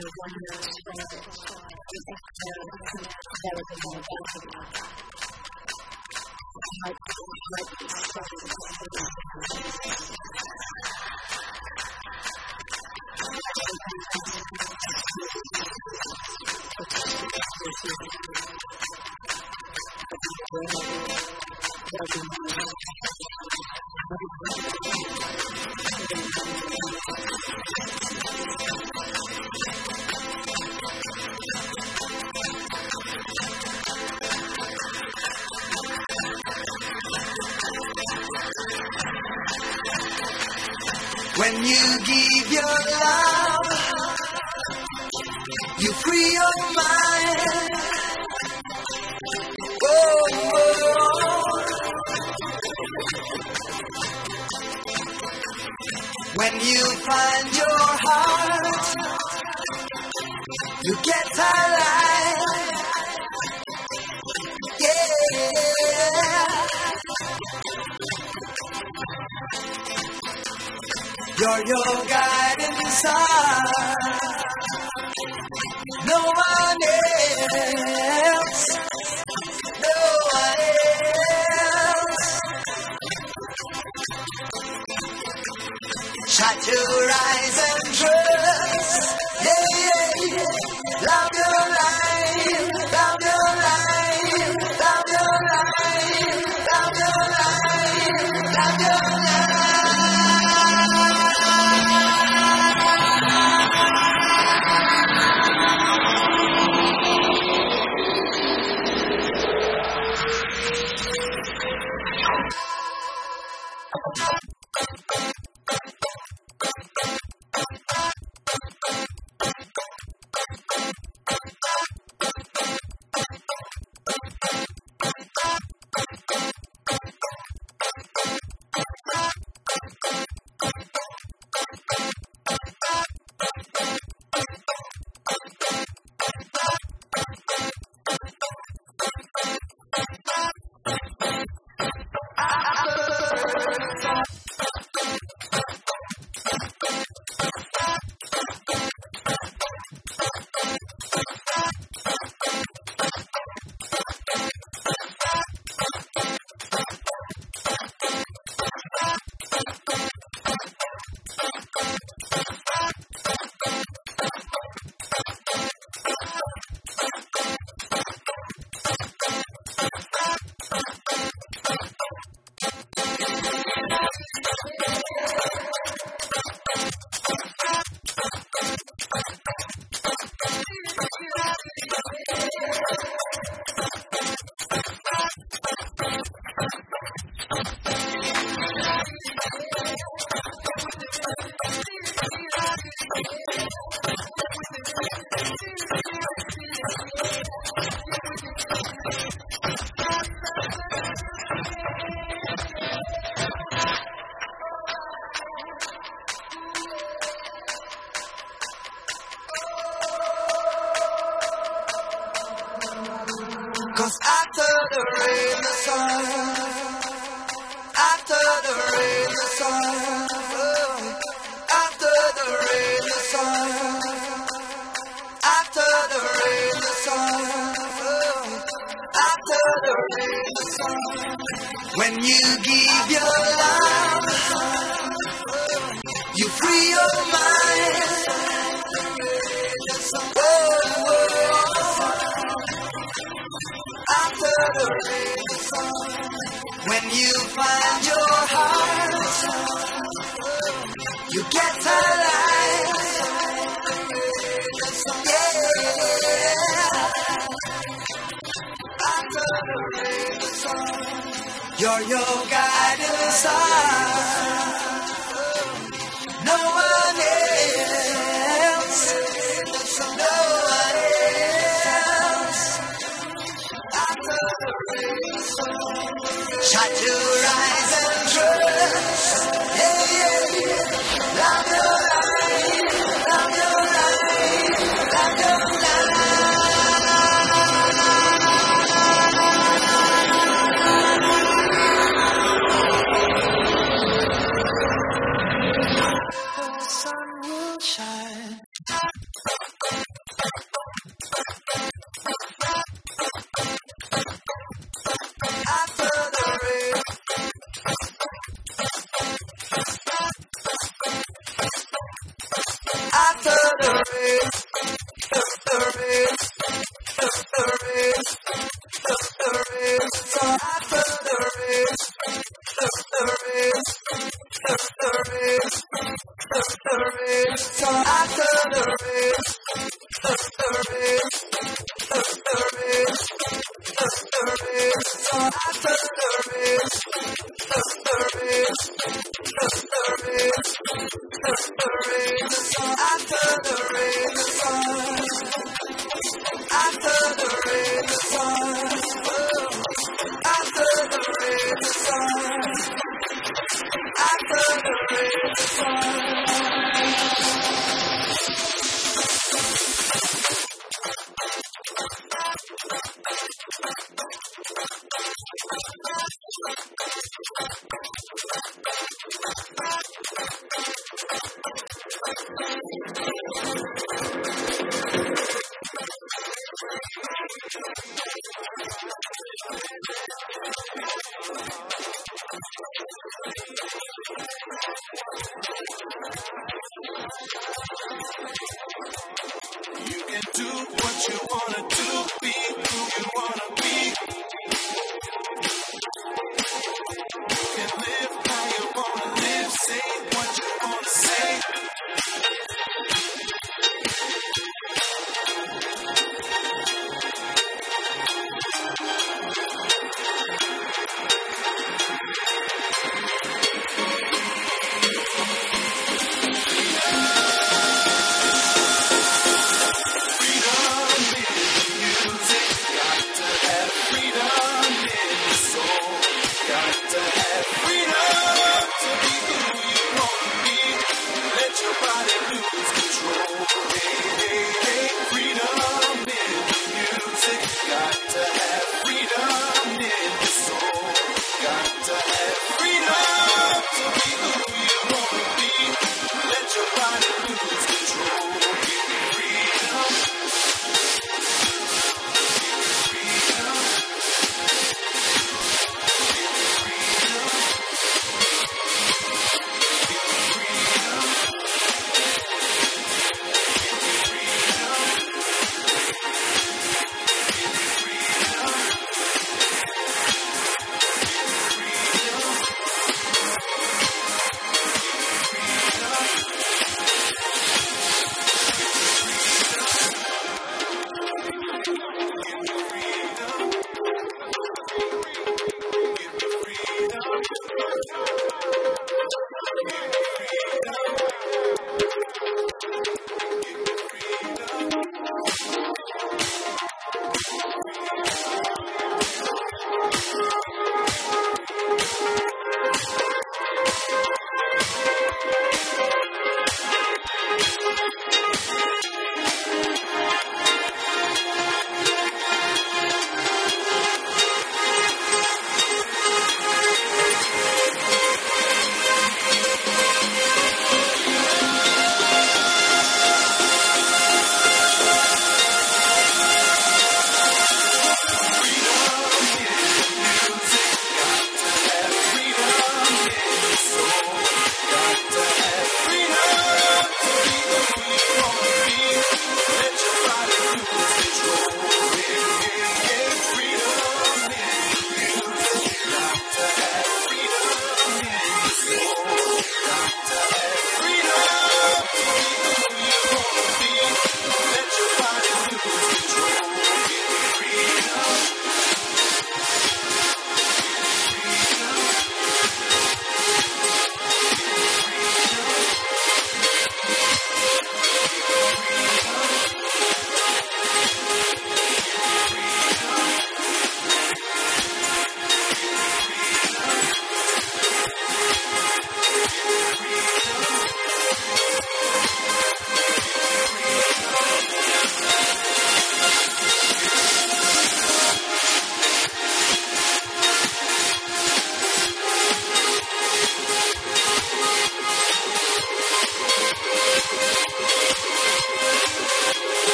and wonder stories. Is that better than more about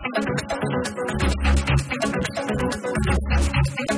Thank you.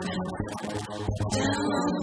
Thank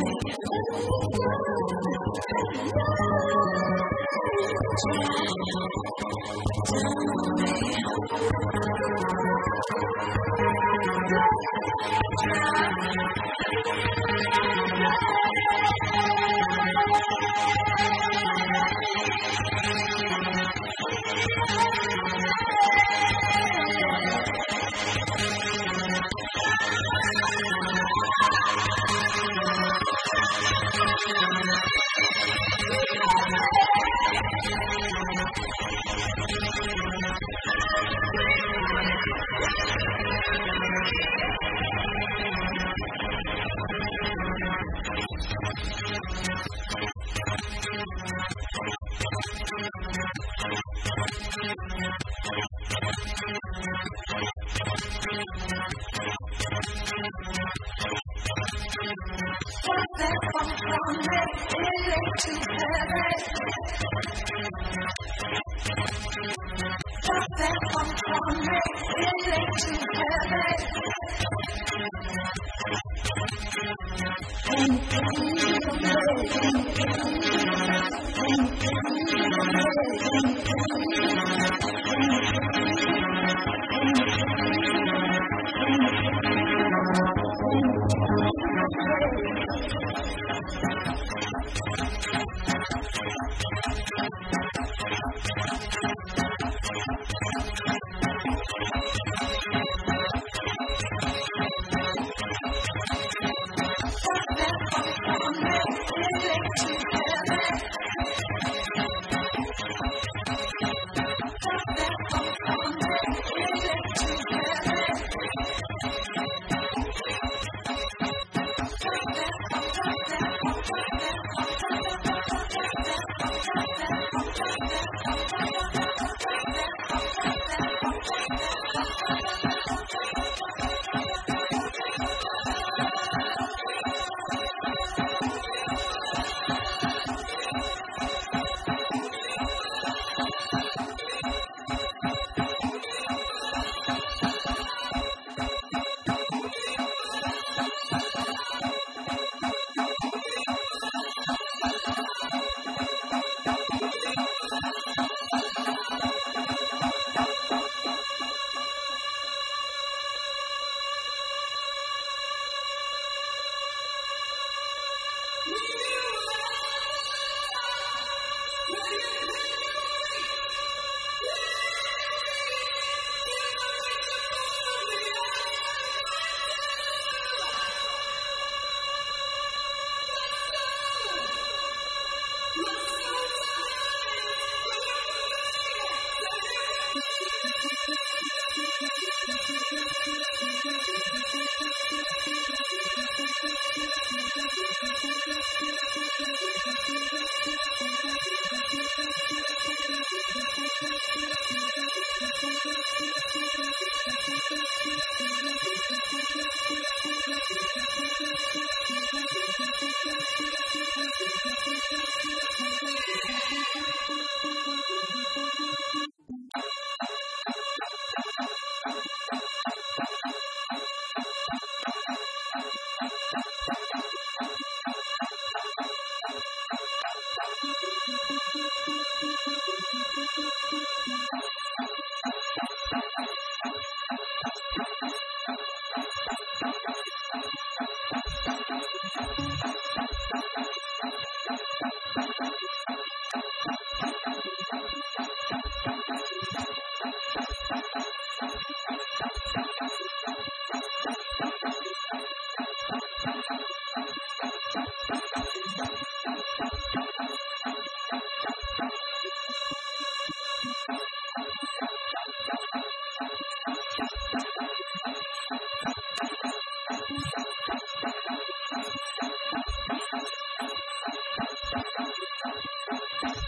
Thank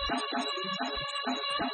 you.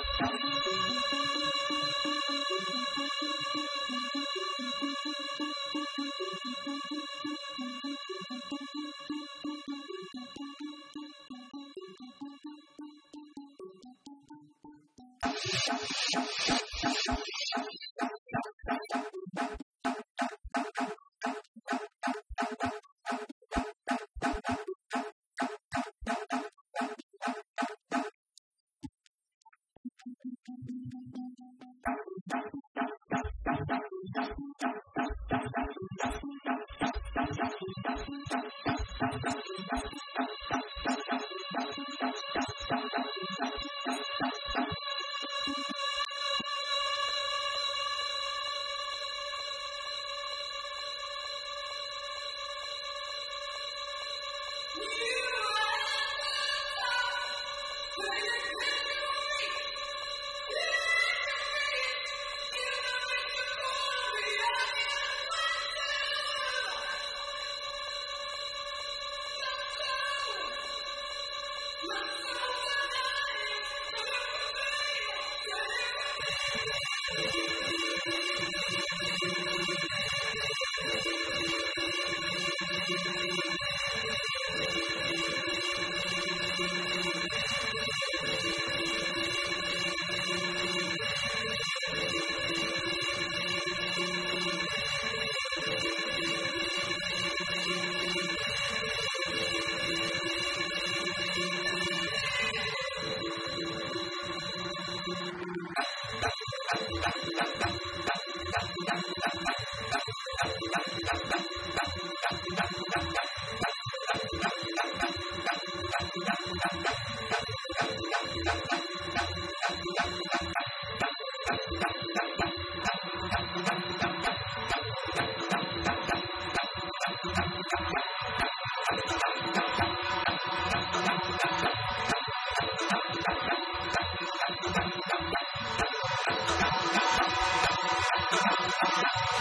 I'm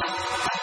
sorry.